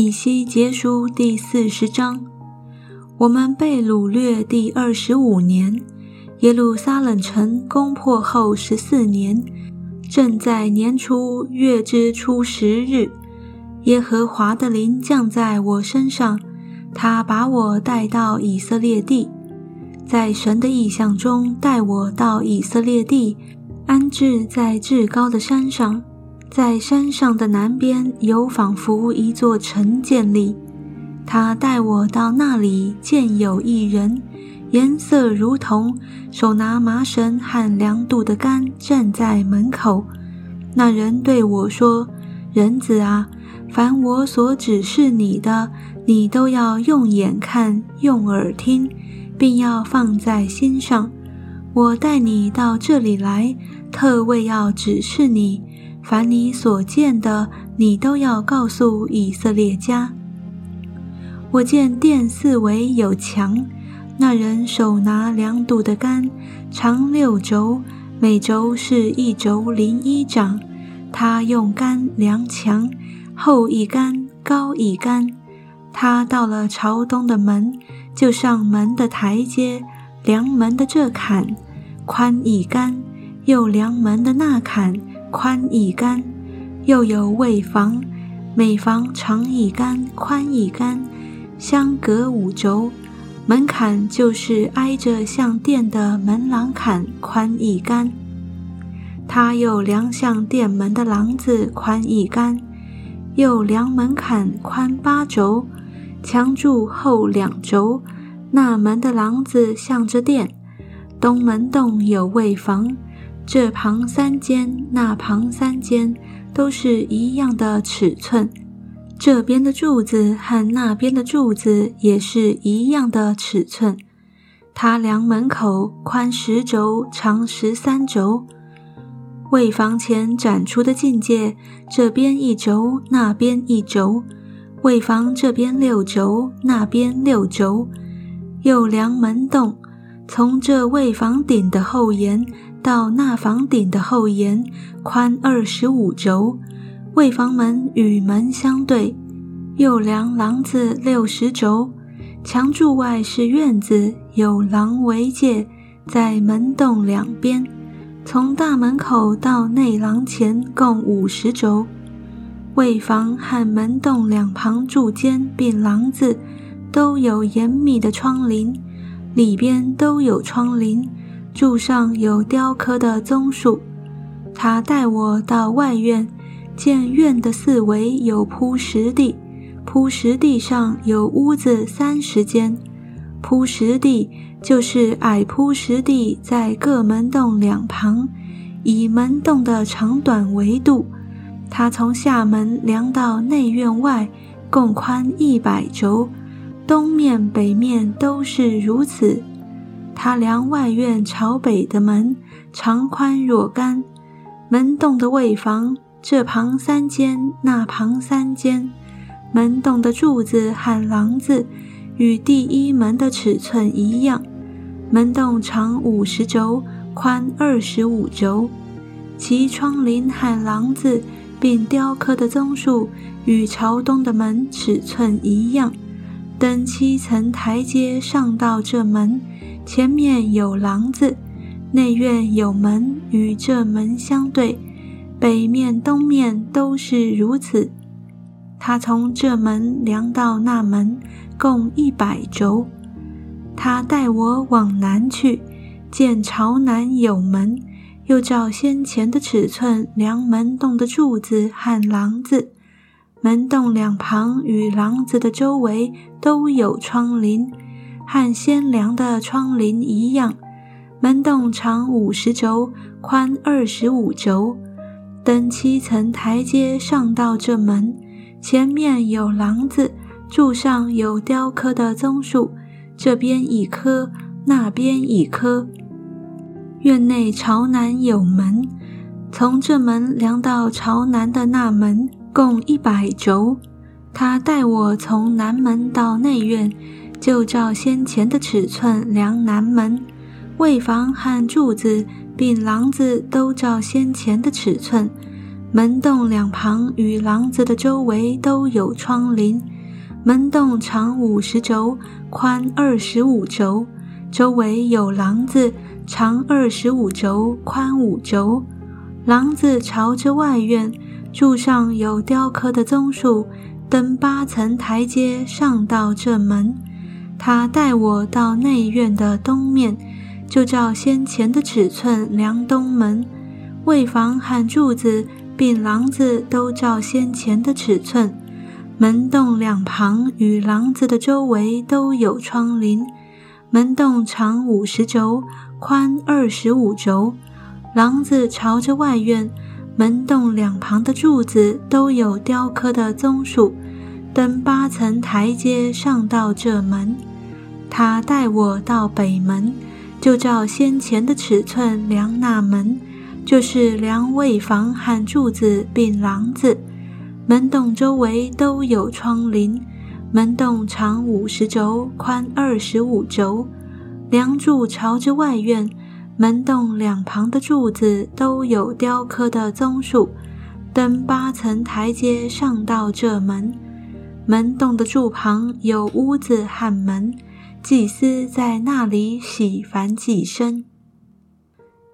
以西结书第四十章。我们被掳掠第二十五年，耶路撒冷城攻破后十四年，正在年初月之初十日，耶和华的灵降在我身上，他把我带到以色列地，在神的意象中带我到以色列地，安置在至高的山上。在山上的南边有仿佛一座城建立。他带我到那里，见有一人，颜色如铜，手拿麻绳和量度的杆，站在门口。那人对我说：“人子啊，凡我所指示你的，你都要用眼看，用耳听，并要放在心上。我带你到这里来，特为要指示你。”凡你所见的，你都要告诉以色列家。我见殿四围有墙，那人手拿两堵的杆，长六轴，每轴是一轴零一掌。他用杆量墙，厚一杆，高一杆。他到了朝东的门，就上门的台阶，量门的这坎宽一杆，又量门的那坎。宽一杆，又有卫房，每房长一杆，宽一杆，相隔五轴。门槛就是挨着向殿的门廊坎，宽一杆。他又量向殿门的廊子，宽一杆，又量门槛宽八轴，墙柱厚两轴。那门的廊子向着殿，东门洞有卫房。这旁三间，那旁三间，都是一样的尺寸。这边的柱子和那边的柱子也是一样的尺寸。他量门口宽十轴，长十三轴。为房前展出的境界，这边一轴，那边一轴。为房这边六轴，那边六轴。又量门洞，从这卫房顶的后沿。到那房顶的后檐，宽二十五轴，卫房门与门相对，又量廊子六十轴。墙柱外是院子，有廊围界，在门洞两边。从大门口到内廊前共五十轴。卫房和门洞两旁柱间并廊子，都有严密的窗棂，里边都有窗棂。柱上有雕刻的棕树，他带我到外院，见院的四围有铺石地，铺石地上有屋子三十间，铺石地就是矮铺石地，在各门洞两旁，以门洞的长短为度。他从下门量到内院外，共宽一百轴，东面北面都是如此。他量外院朝北的门，长宽若干。门洞的卫房，这旁三间，那旁三间。门洞的柱子和廊子，与第一门的尺寸一样。门洞长五十轴，宽二十五轴。其窗棂和廊子，并雕刻的棕树，与朝东的门尺寸一样。登七层台阶上到这门。前面有廊子，内院有门与这门相对，北面、东面都是如此。他从这门量到那门，共一百轴。他带我往南去，见朝南有门，又照先前的尺寸量门洞的柱子和廊子，门洞两旁与廊子的周围都有窗棂。和先梁的窗棂一样，门洞长五十轴，宽二十五轴。登七层台阶上到这门，前面有廊子，柱上有雕刻的棕树，这边一棵，那边一棵。院内朝南有门，从这门量到朝南的那门，共一百轴。他带我从南门到内院。就照先前的尺寸量南门，卫房和柱子并廊子都照先前的尺寸。门洞两旁与廊子的周围都有窗棂。门洞长五十轴，宽二十五轴，周围有廊子，长二十五轴，宽五轴。廊子朝着外院，柱上有雕刻的棕树，登八层台阶上到这门。他带我到内院的东面，就照先前的尺寸量东门。卫房和柱子并廊子都照先前的尺寸。门洞两旁与廊子的周围都有窗棂。门洞长五十轴，宽二十五轴。廊子朝着外院。门洞两旁的柱子都有雕刻的棕树。登八层台阶上到这门。他带我到北门，就照先前的尺寸量那门，就是量卫房和柱子并廊子。门洞周围都有窗棂，门洞长五十轴，宽二十五轴，梁柱朝着外院。门洞两旁的柱子都有雕刻的棕树。登八层台阶上到这门，门洞的柱旁有屋子和门，祭司在那里洗凡祭身。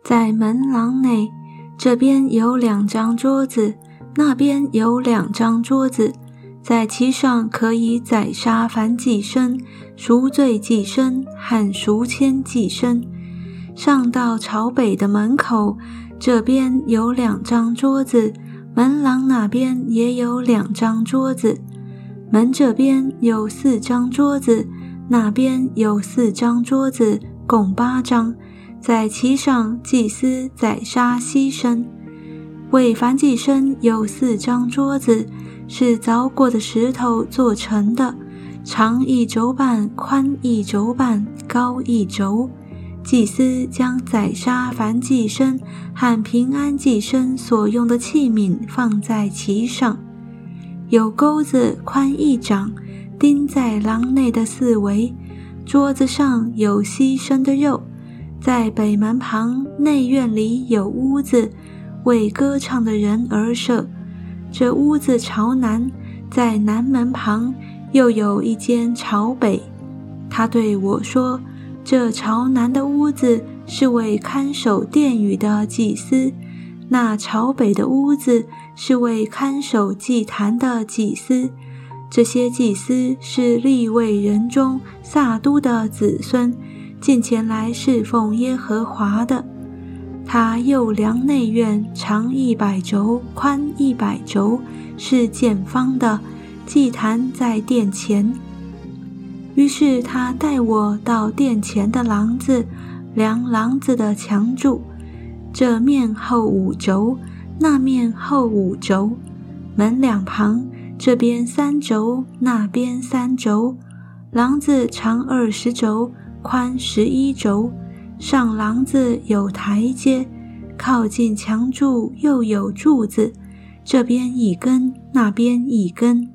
在门廊内，这边有两张桌子。那边有两张桌子，在其上可以宰杀凡祭牲、赎罪祭牲和赎愆祭牲。上到朝北的门口，这边有两张桌子，门廊那边也有两张桌子，门这边有四张桌子，那边有四张桌子，共八张，在其上祭司宰杀牺牲。为凡祭生有四张桌子，是凿过的石头做成的，长一轴半，宽一轴半，高一轴。祭司将宰杀凡祭生和平安祭生所用的器皿放在其上，有钩子宽一掌，钉在廊内的四围。桌子上有牺牲的肉，在北门旁内院里有屋子。为歌唱的人而设。这屋子朝南，在南门旁又有一间朝北。他对我说：“这朝南的屋子是为看守殿宇的祭司，那朝北的屋子是为看守祭坛的祭司。这些祭司是立位人中撒都的子孙，进前来侍奉耶和华的。”他右梁内院长一百轴，宽一百轴，是见方的。祭坛在殿前。于是他带我到殿前的廊子，量廊子的墙柱，这面厚五轴，那面厚五轴。门两旁，这边三轴，那边三轴。廊子长二十轴，宽十一轴。上廊子有台阶，靠近墙柱又有柱子，这边一根，那边一根。